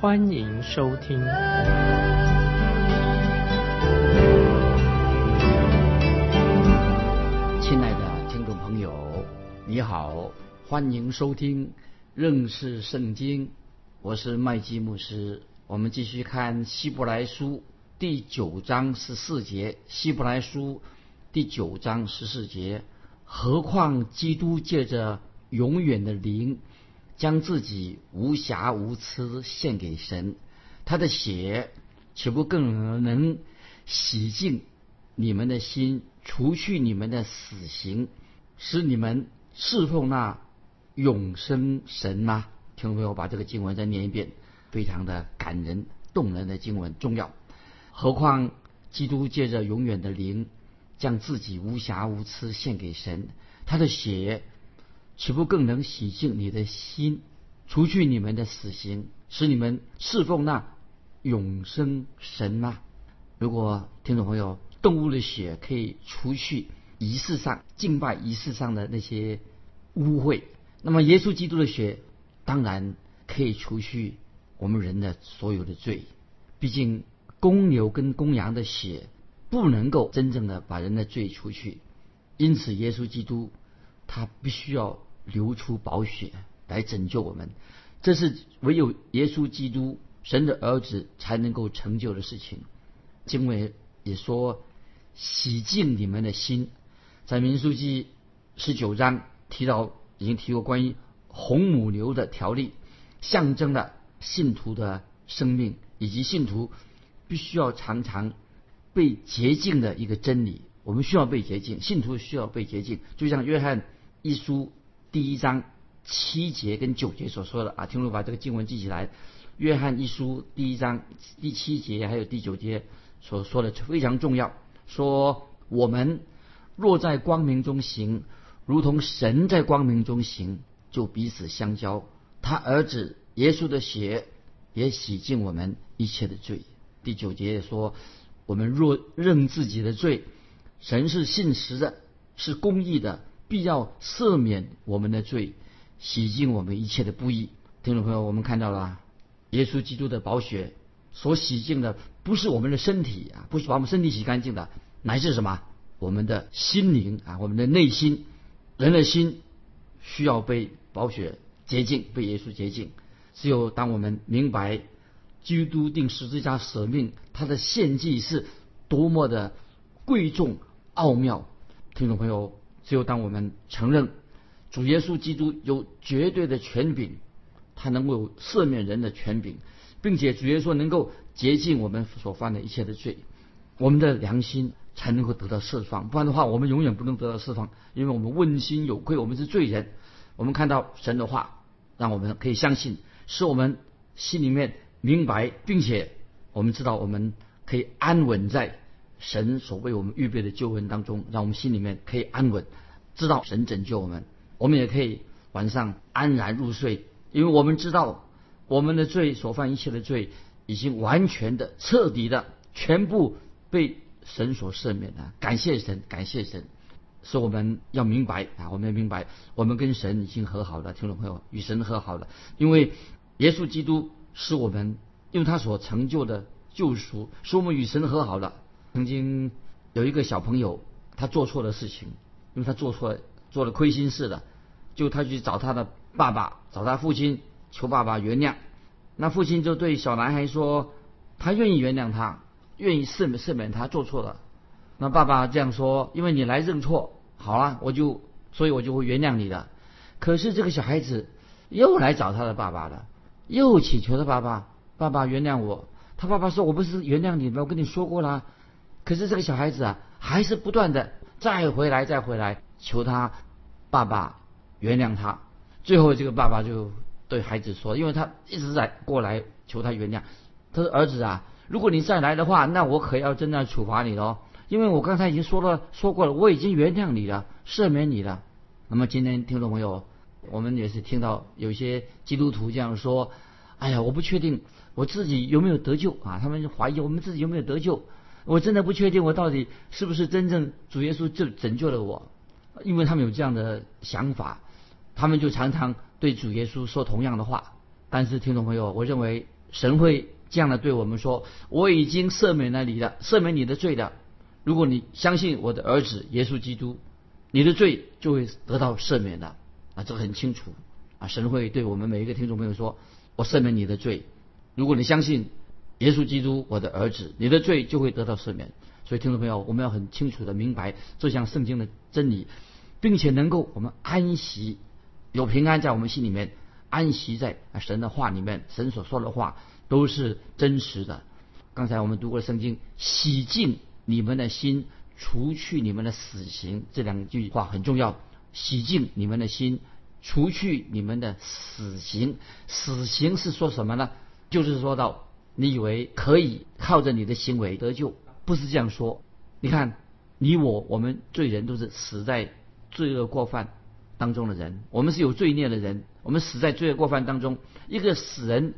欢迎收听。亲爱的听众朋友，你好，欢迎收听认识圣经，我是麦基牧师。我们继续看希伯来书第九章十四节，希伯来书。第九章十四节，何况基督借着永远的灵，将自己无瑕无疵献给神，他的血岂不更能洗净你们的心，除去你们的死刑，使你们侍奉那永生神吗？听众朋友，把这个经文再念一遍，非常的感人动人的经文，重要。何况基督借着永远的灵。将自己无瑕无疵献给神，他的血岂不更能洗净你的心，除去你们的死刑，使你们侍奉那永生神吗？如果听众朋友，动物的血可以除去仪式上敬拜仪式上的那些污秽，那么耶稣基督的血当然可以除去我们人的所有的罪。毕竟公牛跟公羊的血。不能够真正的把人的罪除去，因此耶稣基督他必须要流出宝血来拯救我们，这是唯有耶稣基督神的儿子才能够成就的事情。经文也说洗净你们的心，在民书记十九章提到已经提过关于红母牛的条例，象征了信徒的生命以及信徒必须要常常。被洁净的一个真理，我们需要被洁净，信徒需要被洁净。就像约翰一书第一章七节跟九节所说的啊，听众把这个经文记起来。约翰一书第一章第七节还有第九节所说的非常重要，说我们若在光明中行，如同神在光明中行，就彼此相交。他儿子耶稣的血也洗净我们一切的罪。第九节说。我们若认自己的罪，神是信实的，是公义的，必要赦免我们的罪，洗净我们一切的不义。听众朋友，我们看到了耶稣基督的宝血所洗净的，不是我们的身体啊，不是把我们身体洗干净的，乃是什么？我们的心灵啊，我们的内心，人的心需要被宝血洁净，被耶稣洁净。只有当我们明白。基督定十字架舍命，他的献祭是多么的贵重奥妙。听众朋友，只有当我们承认主耶稣基督有绝对的权柄，他能够赦免人的权柄，并且主耶稣能够洁净我们所犯的一切的罪，我们的良心才能够得到释放。不然的话，我们永远不能得到释放，因为我们问心有愧，我们是罪人。我们看到神的话，让我们可以相信，使我们心里面。明白，并且我们知道，我们可以安稳在神所为我们预备的救恩当中，让我们心里面可以安稳，知道神拯救我们。我们也可以晚上安然入睡，因为我们知道我们的罪所犯一切的罪，已经完全的、彻底的、全部被神所赦免了。感谢神，感谢神，是我们要明白啊！我们要明白，我们跟神已经和好了，听众朋友，与神和好了，因为耶稣基督。是我们用他所成就的救赎，使我们与神和好了。曾经有一个小朋友，他做错了事情，因为他做错做了亏心事了，就他去找他的爸爸，找他父亲求爸爸原谅。那父亲就对小男孩说，他愿意原谅他，愿意赦免赦免他做错了。那爸爸这样说，因为你来认错，好了，我就所以我就会原谅你的。可是这个小孩子又来找他的爸爸了。又祈求他爸爸，爸爸原谅我。他爸爸说：“我不是原谅你吗？我跟你说过了。”可是这个小孩子啊，还是不断的再回来，再回来求他爸爸原谅他。最后，这个爸爸就对孩子说：“因为他一直在过来求他原谅。”他说：“儿子啊，如果你再来的话，那我可要真的处罚你了，因为我刚才已经说了说过了，我已经原谅你了，赦免你了。那么今天听众朋友，我们也是听到有些基督徒这样说：“哎呀，我不确定我自己有没有得救啊！”他们怀疑我们自己有没有得救，我真的不确定我到底是不是真正主耶稣就拯救了我，因为他们有这样的想法，他们就常常对主耶稣说同样的话。但是听众朋友，我认为神会这样的对我们说：“我已经赦免了你的，赦免你的罪的。如果你相信我的儿子耶稣基督。”你的罪就会得到赦免的啊，这个很清楚啊。神会对我们每一个听众朋友说：“我赦免你的罪。如果你相信耶稣基督，我的儿子，你的罪就会得到赦免。”所以，听众朋友，我们要很清楚的明白这项圣经的真理，并且能够我们安息，有平安在我们心里面，安息在神的话里面，神所说的话都是真实的。刚才我们读过圣经，洗净你们的心。除去你们的死刑，这两句话很重要。洗净你们的心，除去你们的死刑。死刑是说什么呢？就是说到你以为可以靠着你的行为得救，不是这样说。你看，你我我们罪人都是死在罪恶过犯当中的人，我们是有罪孽的人，我们死在罪恶过犯当中。一个死人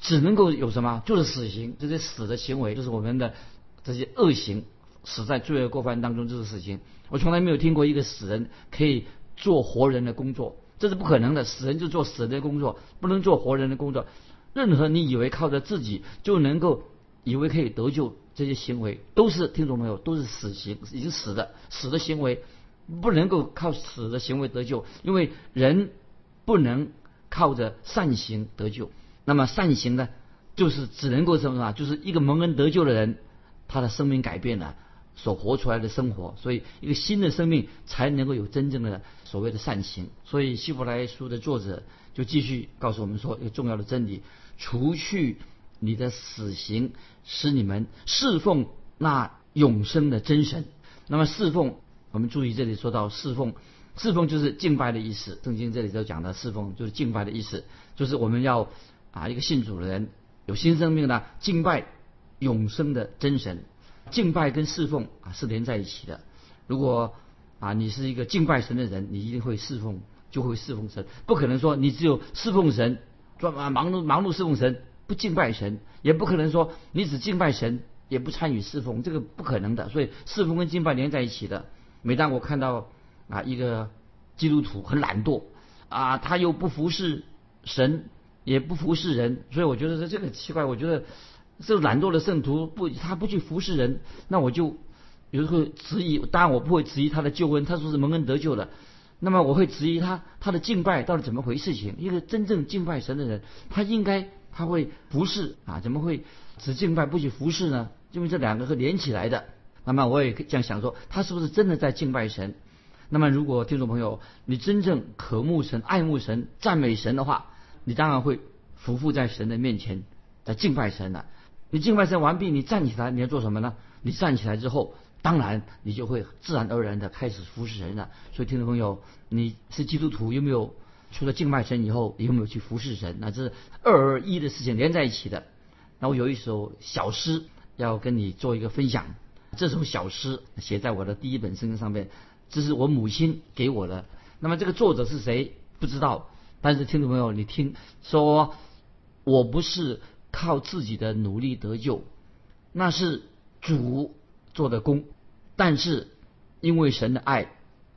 只能够有什么？就是死刑，这些死的行为，就是我们的这些恶行。死在罪恶过犯当中就是死刑，我从来没有听过一个死人可以做活人的工作，这是不可能的。死人就做死人的工作，不能做活人的工作。任何你以为靠着自己就能够以为可以得救这些行为，都是听懂没有？都是死刑，已经死的死的行为，不能够靠死的行为得救，因为人不能靠着善行得救。那么善行呢，就是只能够什么啊？就是一个蒙恩得救的人，他的生命改变了。所活出来的生活，所以一个新的生命才能够有真正的所谓的善行。所以希伯来书的作者就继续告诉我们说一个重要的真理：除去你的死刑，使你们侍奉那永生的真神。那么侍奉，我们注意这里说到侍奉，侍奉就是敬拜的意思。圣经这里头讲的侍奉就是敬拜的意思，就是我们要啊一个信主的人有新生命呢，敬拜永生的真神。敬拜跟侍奉啊是连在一起的。如果啊你是一个敬拜神的人，你一定会侍奉，就会侍奉神。不可能说你只有侍奉神，专啊忙碌忙碌侍奉神，不敬拜神，也不可能说你只敬拜神，也不参与侍奉，这个不可能的。所以侍奉跟敬拜连在一起的。每当我看到啊一个基督徒很懒惰啊，他又不服侍神，也不服侍人，所以我觉得这这个很奇怪，我觉得。这懒惰的圣徒不，他不去服侍人，那我就有时候质疑。当然我不会质疑他的救恩，他说是蒙恩得救的。那么我会质疑他他的敬拜到底怎么回事？情一个真正敬拜神的人，他应该他会服侍啊？怎么会只敬拜不去服侍呢？因为这两个是连起来的。那么我也这样想说，他是不是真的在敬拜神？那么如果听众朋友你真正渴慕神、爱慕神、赞美神的话，你当然会匍匐在神的面前，在敬拜神了。你敬拜神完毕，你站起来，你要做什么呢？你站起来之后，当然你就会自然而然的开始服侍神了。所以，听众朋友，你是基督徒，有没有除了敬拜神以后，有没有去服侍神？那这是二而一的事情连在一起的。那我有一首小诗要跟你做一个分享。这首小诗写在我的第一本圣经上面，这是我母亲给我的。那么这个作者是谁？不知道。但是听众朋友，你听说，我不是。靠自己的努力得救，那是主做的功。但是因为神的爱，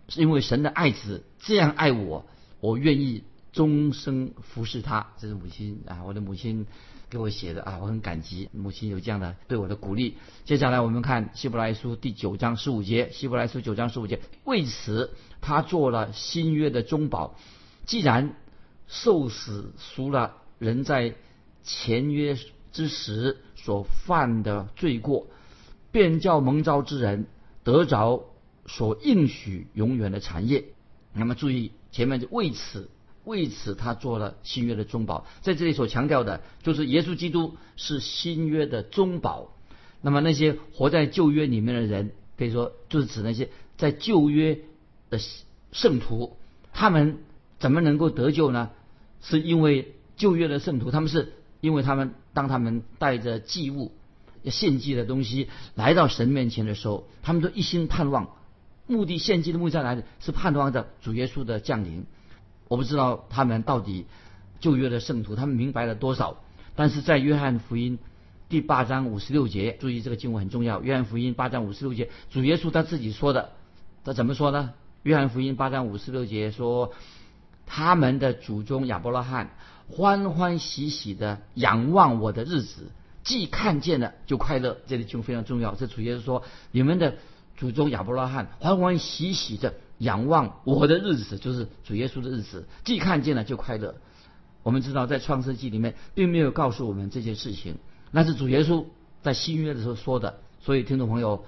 是因为神的爱子这样爱我，我愿意终生服侍他。这是母亲啊，我的母亲给我写的啊，我很感激母亲有这样的对我的鼓励。接下来我们看希伯来书第九章十五节，希伯来书九章十五节，为此他做了新约的中保。既然受死赎了人在。签约之时所犯的罪过，便叫蒙召之人得着所应许永远的产业。那么注意前面就为此，为此他做了新约的中保，在这里所强调的就是耶稣基督是新约的中保。那么那些活在旧约里面的人，可以说就是指那些在旧约的圣徒，他们怎么能够得救呢？是因为旧约的圣徒他们是。因为他们当他们带着祭物献祭的东西来到神面前的时候，他们都一心盼望，目的献祭的目的在哪里？是盼望着主耶稣的降临。我不知道他们到底旧约的圣徒他们明白了多少，但是在约翰福音第八章五十六节，注意这个经文很重要。约翰福音八章五十六节，主耶稣他自己说的，他怎么说呢？约翰福音八章五十六节说，他们的祖宗亚伯拉罕欢欢喜喜的仰望我的日子。既看见了就快乐，这里就非常重要。这主耶稣说：“你们的祖宗亚伯拉罕欢欢喜喜的仰望我的日子，就是主耶稣的日子。既看见了就快乐。”我们知道，在创世纪里面并没有告诉我们这些事情，那是主耶稣在新约的时候说的。所以，听众朋友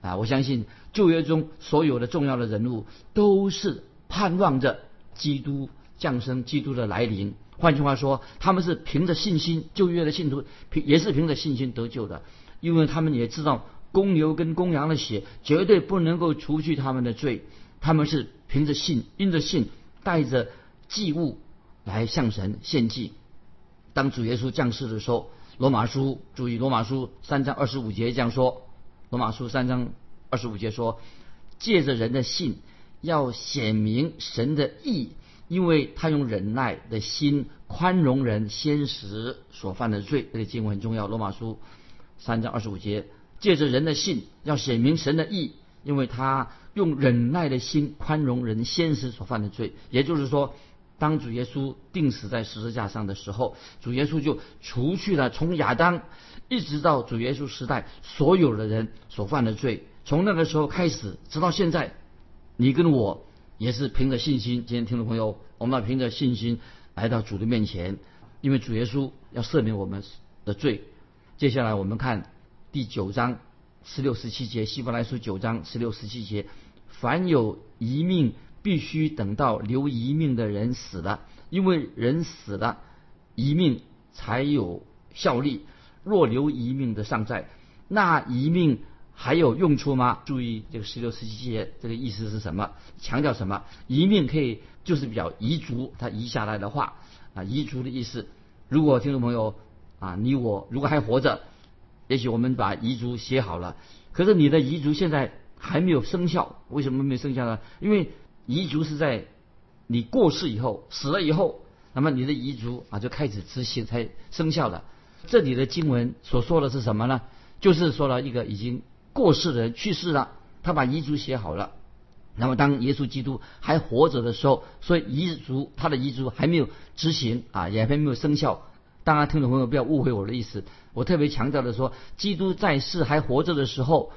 啊，我相信旧约中所有的重要的人物都是盼望着基督降生、基督的来临。换句话说，他们是凭着信心，旧约的信徒凭也是凭着信心得救的，因为他们也知道公牛跟公羊的血绝对不能够除去他们的罪，他们是凭着信，因着信带着祭物来向神献祭。当主耶稣降世的时候，罗马书注意罗马书三章二十五节这样说：罗马书三章二十五节说，借着人的信，要显明神的义。因为他用忍耐的心宽容人先时所犯的罪，这个经文很重要。罗马书三章二十五节，借着人的信要显明神的义，因为他用忍耐的心宽容人先时所犯的罪。也就是说，当主耶稣钉死在十字架上的时候，主耶稣就除去了从亚当一直到主耶稣时代所有的人所犯的罪。从那个时候开始，直到现在，你跟我。也是凭着信心，今天听众朋友，我们要凭着信心来到主的面前，因为主耶稣要赦免我们的罪。接下来我们看第九章十六十七节，希伯来书九章十六十七节：凡有一命，必须等到留一命的人死了，因为人死了，一命才有效力。若留一命的尚在，那一命。还有用处吗？注意这个十六、十七节，这个意思是什么？强调什么？遗命可以就是比较遗嘱，他遗下来的话啊，遗嘱的意思。如果听众朋友啊，你我如果还活着，也许我们把遗嘱写好了，可是你的遗嘱现在还没有生效，为什么没有生效呢？因为遗嘱是在你过世以后、死了以后，那么你的遗嘱啊就开始执行才生效的。这里的经文所说的是什么呢？就是说了一个已经。过世的人去世了，他把遗嘱写好了。那么当耶稣基督还活着的时候，所以遗嘱他的遗嘱还没有执行啊，也还没有生效。当然，听众朋友不要误会我的意思，我特别强调的说，基督在世还活着的时候，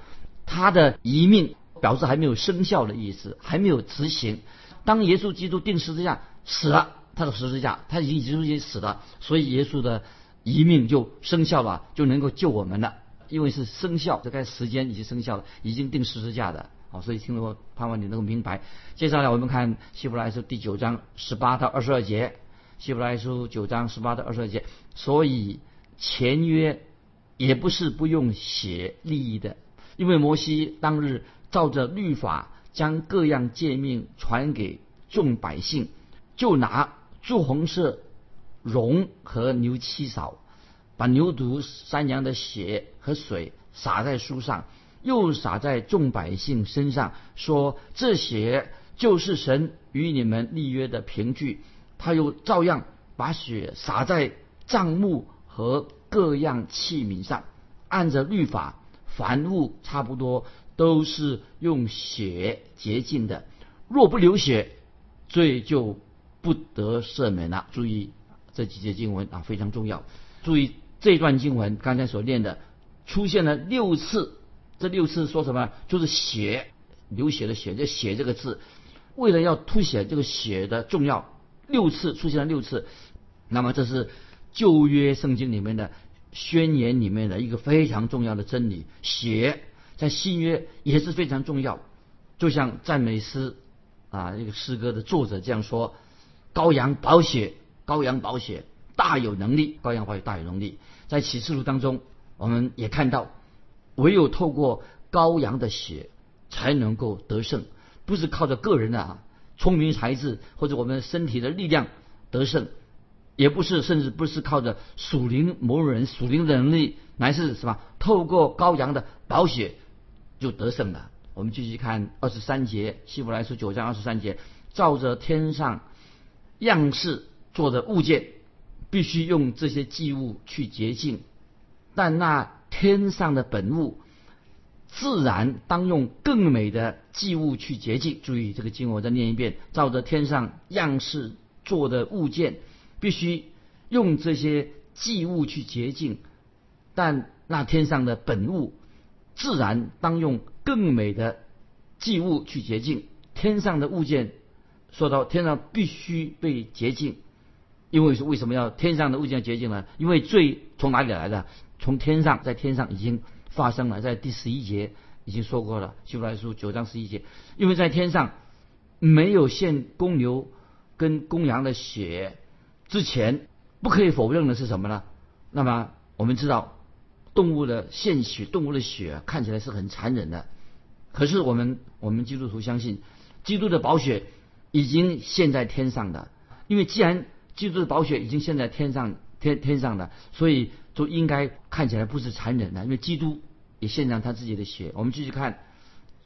他的遗命表示还没有生效的意思，还没有执行。当耶稣基督定十字架死了，他的十字架他已经已经死了，所以耶稣的遗命就生效了，就能够救我们了。因为是生效，这该时间已经生效了，已经定十字架的，好，所以听了盼望你能够明白。接下来我们看希伯来书第九章十八到二十二节，希伯来书九章十八到二十二节，所以前约也不是不用血立意的，因为摩西当日照着律法将各样诫命传给众百姓，就拿朱红色绒和牛七扫。把牛犊、山羊的血和水洒在书上，又洒在众百姓身上，说：“这血就是神与你们立约的凭据。”他又照样把血洒在帐幕和各样器皿上，按着律法，凡物差不多都是用血洁净的。若不流血，罪就不得赦免了。注意这几节经文啊，非常重要。注意。这段经文刚才所念的出现了六次，这六次说什么？就是血，流血的血，这血这个字，为了要凸显这个血的重要，六次出现了六次。那么这是旧约圣经里面的宣言里面的一个非常重要的真理。血在新约也是非常重要，就像赞美诗啊，一个诗歌的作者这样说：羔羊宝血，羔羊宝血。大有能力，羔羊宝血大有能力。在启示录当中，我们也看到，唯有透过羔羊的血才能够得胜，不是靠着个人的啊聪明才智或者我们身体的力量得胜。也不是，甚至不是靠着属灵某人属灵的能力，乃是什么？透过羔羊的宝血就得胜了。我们继续看二十三节，希伯来书九章二十三节，照着天上样式做的物件，必须用这些祭物去洁净，但那天上的本物。自然当用更美的祭物去洁净。注意这个经文，我再念一遍：照着天上样式做的物件，必须用这些祭物去洁净。但那天上的本物，自然当用更美的祭物去洁净。天上的物件，说到天上必须被洁净，因为是为什么要天上的物件洁净呢？因为罪从哪里来的？从天上，在天上已经。发生了，在第十一节已经说过了，《希伯来书》九章十一节，因为在天上没有献公牛跟公羊的血之前，不可以否认的是什么呢？那么我们知道，动物的献血，动物的血看起来是很残忍的，可是我们我们基督徒相信，基督的宝血已经献在天上的，因为既然基督的宝血已经献在天上天天上的，所以就应该看起来不是残忍的，因为基督。也献上他自己的血。我们继续看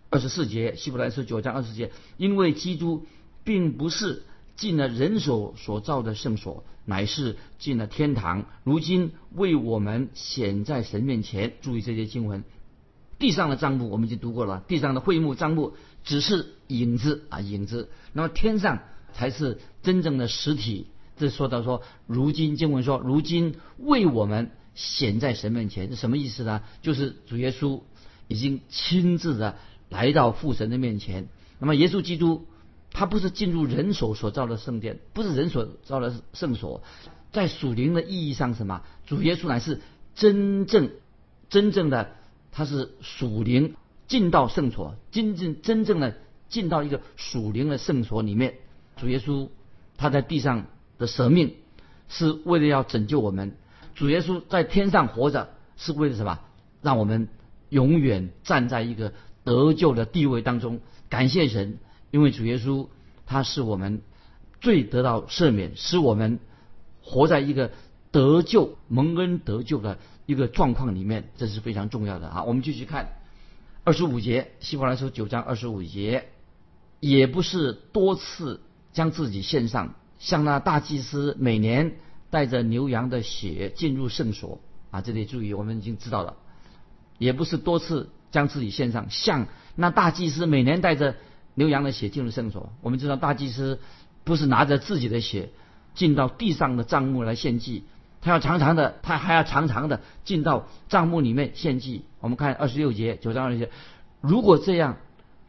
二十四节，希伯来书九章二十节，因为基督并不是进了人手所造的圣所，乃是进了天堂，如今为我们显在神面前。注意这些经文，地上的账目我们已经读过了，地上的会幕账目只是影子啊，影子。那么天上才是真正的实体。这说到说，如今经文说，如今为我们。显在神面前是什么意思呢？就是主耶稣已经亲自的来到父神的面前。那么耶稣基督他不是进入人所所造的圣殿，不是人所造的圣所，在属灵的意义上，什么？主耶稣乃是真正真正的，他是属灵进到圣所，真正真正的进到一个属灵的圣所里面。主耶稣他在地上的舍命是为了要拯救我们。主耶稣在天上活着是为了什么？让我们永远站在一个得救的地位当中。感谢神，因为主耶稣他是我们最得到赦免，使我们活在一个得救、蒙恩得救的一个状况里面，这是非常重要的啊！我们继续看二十五节，希伯来书九章二十五节，也不是多次将自己献上，像那大祭司每年。带着牛羊的血进入圣所啊！这里注意，我们已经知道了，也不是多次将自己献上，像那大祭司每年带着牛羊的血进入圣所。我们知道大祭司不是拿着自己的血进到地上的帐幕来献祭，他要常常的，他还要常常的进到帐幕里面献祭。我们看二十六节九章二十节，如果这样，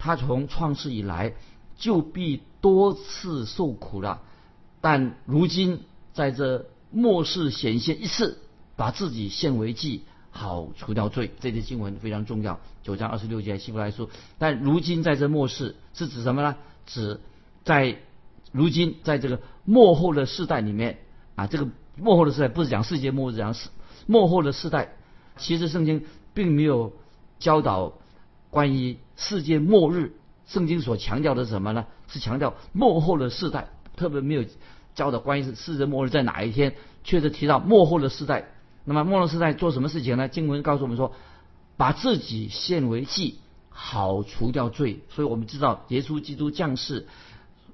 他从创世以来就必多次受苦了，但如今在这。末世显现一次，把自己献为祭，好除掉罪。这些经文非常重要，九章二十六节希伯来书。但如今在这末世是指什么呢？指在如今在这个末后的世代里面啊，这个末后的世代不是讲世界末日，讲世末后的世代。其实圣经并没有教导关于世界末日，圣经所强调的是什么呢？是强调末后的世代，特别没有。教的关于是世界末日在哪一天，确实提到末后的世代。那么末后世代做什么事情呢？经文告诉我们说，把自己献为祭，好除掉罪。所以我们知道，耶稣基督降世，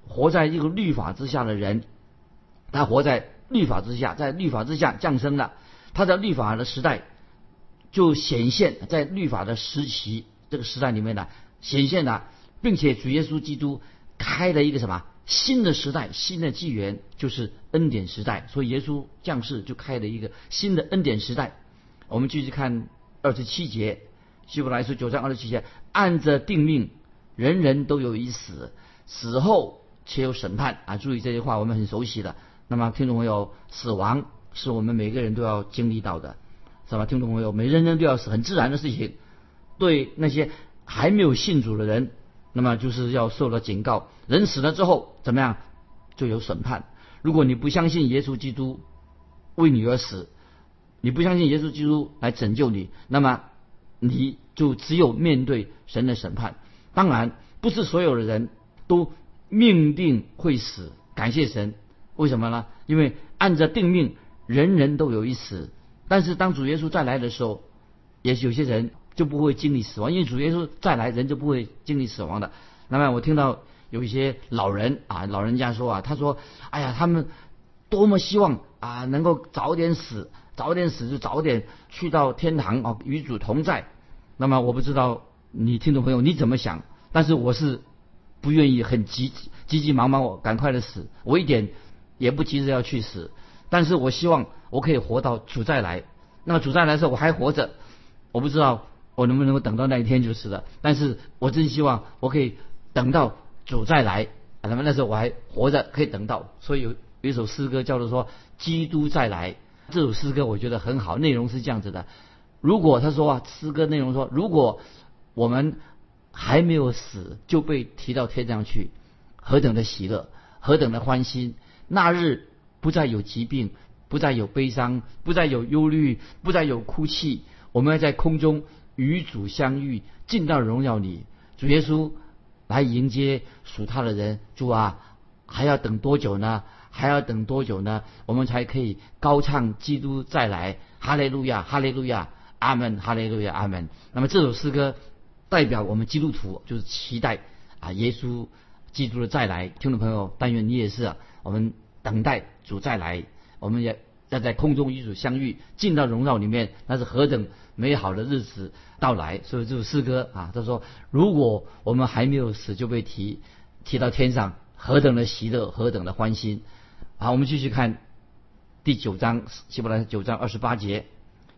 活在一个律法之下的人，他活在律法之下，在律法之下降生了。他在律法的时代就显现，在律法的时期这个时代里面呢，显现了，并且主耶稣基督开了一个什么？新的时代，新的纪元就是恩典时代，所以耶稣降世就开了一个新的恩典时代。我们继续看二十七节，希伯来书九章二十七节，按着定命，人人都有一死，死后且有审判啊！注意这句话，我们很熟悉的。那么听众朋友，死亡是我们每个人都要经历到的，是吧？听众朋友，每人人都要死，很自然的事情。对那些还没有信主的人。那么就是要受到警告，人死了之后怎么样，就有审判。如果你不相信耶稣基督为你而死，你不相信耶稣基督来拯救你，那么你就只有面对神的审判。当然，不是所有的人都命定会死。感谢神，为什么呢？因为按着定命，人人都有一死。但是当主耶稣再来的时候，也许有些人就不会经历死亡，因为主耶稣再来，人就不会经历死亡的。那么我听到有一些老人啊，老人家说啊，他说：“哎呀，他们多么希望啊，能够早点死，早点死就早点去到天堂啊，与主同在。”那么我不知道你听众朋友你怎么想，但是我是不愿意很急急急忙忙我赶快的死，我一点也不急着要去死，但是我希望我可以活到主再来。那么主再来的时候我还活着，我不知道我能不能够等到那一天就是了。但是我真希望我可以等到主再来，那么那时候我还活着可以等到。所以有有一首诗歌叫做说基督再来，这首诗歌我觉得很好，内容是这样子的。如果他说啊，诗歌内容说，如果我们还没有死就被提到天上去，何等的喜乐，何等的欢欣！那日不再有疾病，不再有悲伤，不再有忧虑，不再有哭泣。我们要在空中与主相遇，进到荣耀里。主耶稣来迎接属他的人。主啊，还要等多久呢？还要等多久呢？我们才可以高唱基督再来，哈利路亚，哈利路亚。阿门，哈利路亚，阿门。那么这首诗歌代表我们基督徒，就是期待啊，耶稣基督的再来。听众朋友，但愿你也是，我们等待主再来，我们也要在空中与主相遇，进到荣耀里面，那是何等美好的日子到来。所以这首诗歌啊，他说，如果我们还没有死就被提提到天上，何等的喜乐，何等的欢欣。好，我们继续看第九章，希伯来九章二十八节。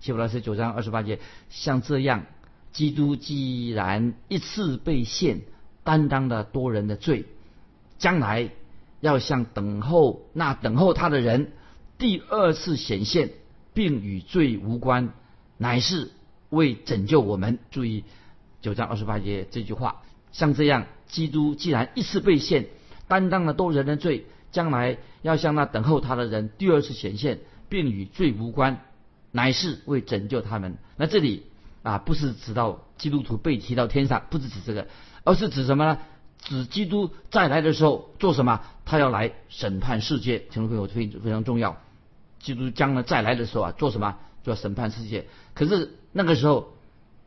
希伯来书九章二十八节，像这样，基督既然一次被献，担当了多人的罪，将来要向等候那等候他的人第二次显现，并与罪无关，乃是为拯救我们。注意九章二十八节这句话，像这样，基督既然一次被献，担当了多人的罪，将来要向那等候他的人第二次显现，并与罪无关。乃是为拯救他们。那这里啊，不是指到基督徒被提到天上，不是指这个，而是指什么呢？指基督再来的时候做什么？他要来审判世界。听众朋友，非非常重要。基督将来再来的时候啊，做什么？做审判世界。可是那个时候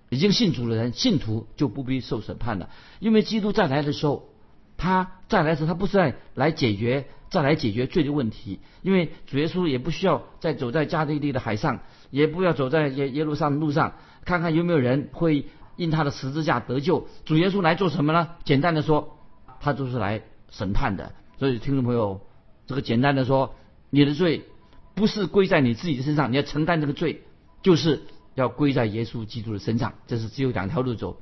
已经信主的人，信徒就不必受审判了，因为基督再来的时候，他再来时他不是在来解决。再来解决罪的问题，因为主耶稣也不需要再走在加利利的海上，也不要走在耶耶路撒冷路上，看看有没有人会因他的十字架得救。主耶稣来做什么呢？简单的说，他就是来审判的。所以听众朋友，这个简单的说，你的罪不是归在你自己的身上，你要承担这个罪，就是要归在耶稣基督的身上。这是只有两条路走，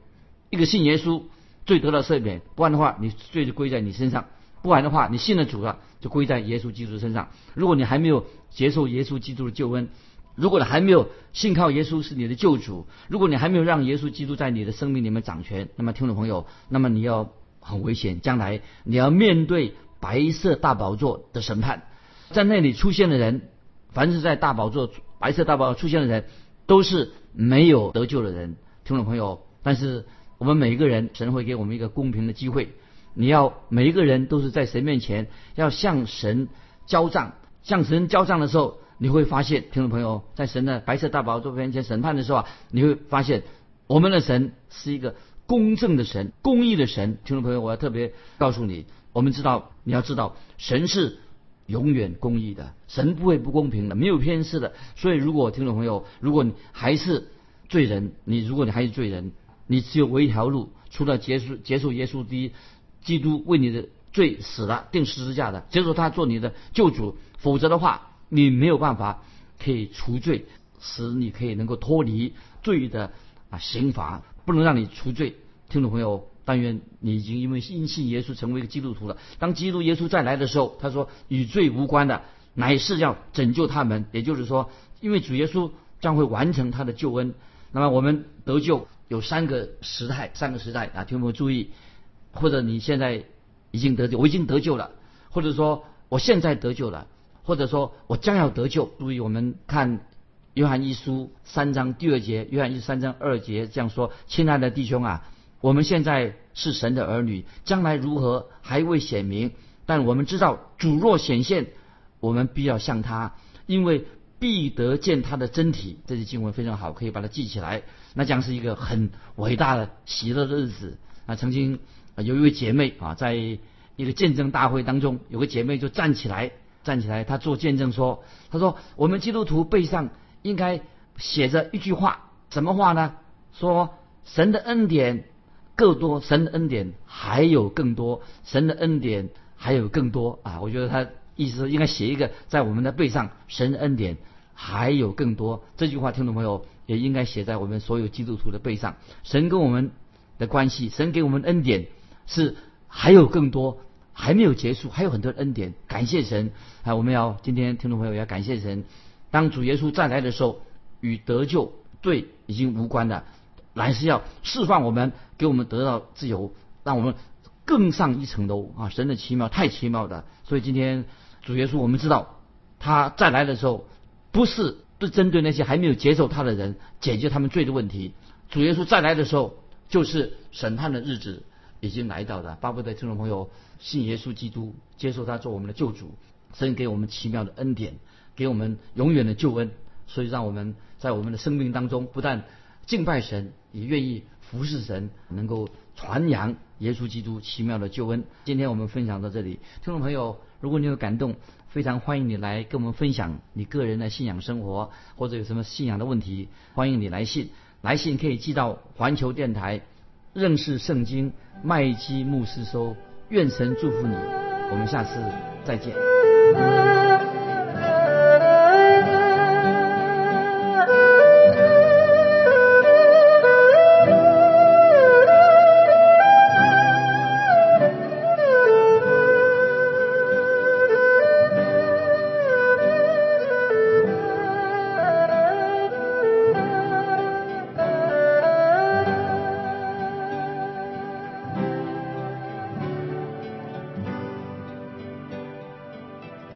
一个信耶稣，罪得到赦免；不然的话，你罪就归在你身上。不然的话，你信了主了，就归在耶稣基督身上。如果你还没有接受耶稣基督的救恩，如果你还没有信靠耶稣是你的救主，如果你还没有让耶稣基督在你的生命里面掌权，那么听众朋友，那么你要很危险，将来你要面对白色大宝座的审判，在那里出现的人，凡是在大宝座白色大宝出现的人，都是没有得救的人，听众朋友。但是我们每一个人，神会给我们一个公平的机会。你要每一个人都是在神面前要向神交账，向神交账的时候，你会发现，听众朋友，在神的白色大宝座面前审判的时候啊，你会发现，我们的神是一个公正的神、公义的神。听众朋友，我要特别告诉你，我们知道，你要知道，神是永远公义的，神不会不公平的，没有偏视的。所以，如果听众朋友，如果你还是罪人，你如果你还是罪人，你只有唯一条路，除了结束结束耶稣第一。基督为你的罪死了，定十字架的，接受他做你的救主。否则的话，你没有办法可以除罪，使你可以能够脱离罪的啊刑罚，不能让你除罪。听众朋友，但愿你已经因为因信耶稣成为一个基督徒了。当基督耶稣再来的时候，他说与罪无关的，乃是要拯救他们。也就是说，因为主耶稣将会完成他的救恩。那么我们得救有三个时态，三个时代啊，听我们注意。或者你现在已经得救，我已经得救了；或者说我现在得救了；或者说我将要得救。注意，我们看约翰一书三章第二节，约翰一书三章二节这样说：“亲爱的弟兄啊，我们现在是神的儿女，将来如何还未显明。但我们知道，主若显现，我们必要向他，因为必得见他的真体。这些经文非常好，可以把它记起来。那将是一个很伟大的喜乐的日子。啊，曾经有一位姐妹啊，在一个见证大会当中，有个姐妹就站起来，站起来，她做见证说：“她说我们基督徒背上应该写着一句话，什么话呢？说神的恩典更多，神的恩典还有更多，神的恩典还有更多啊！我觉得他意思应该写一个在我们的背上，神的恩典还有更多。这句话，听众朋友也应该写在我们所有基督徒的背上。神跟我们的关系，神给我们恩典是还有更多。”还没有结束，还有很多恩典，感谢神啊！我们要今天听众朋友要感谢神。当主耶稣再来的时候，与得救对已经无关了，乃是要释放我们，给我们得到自由，让我们更上一层楼啊！神的奇妙太奇妙的，所以今天主耶稣我们知道，他再来的时候，不是不针对那些还没有接受他的人解决他们罪的问题，主耶稣再来的时候，就是审判的日子。已经来到的，巴不得听众朋友信耶稣基督，接受他做我们的救主，神给我们奇妙的恩典，给我们永远的救恩，所以让我们在我们的生命当中不但敬拜神，也愿意服侍神，能够传扬耶稣基督奇妙的救恩。今天我们分享到这里，听众朋友，如果你有感动，非常欢迎你来跟我们分享你个人的信仰生活，或者有什么信仰的问题，欢迎你来信，来信可以寄到环球电台。认识圣经，麦基牧师说：“愿神祝福你，我们下次再见。”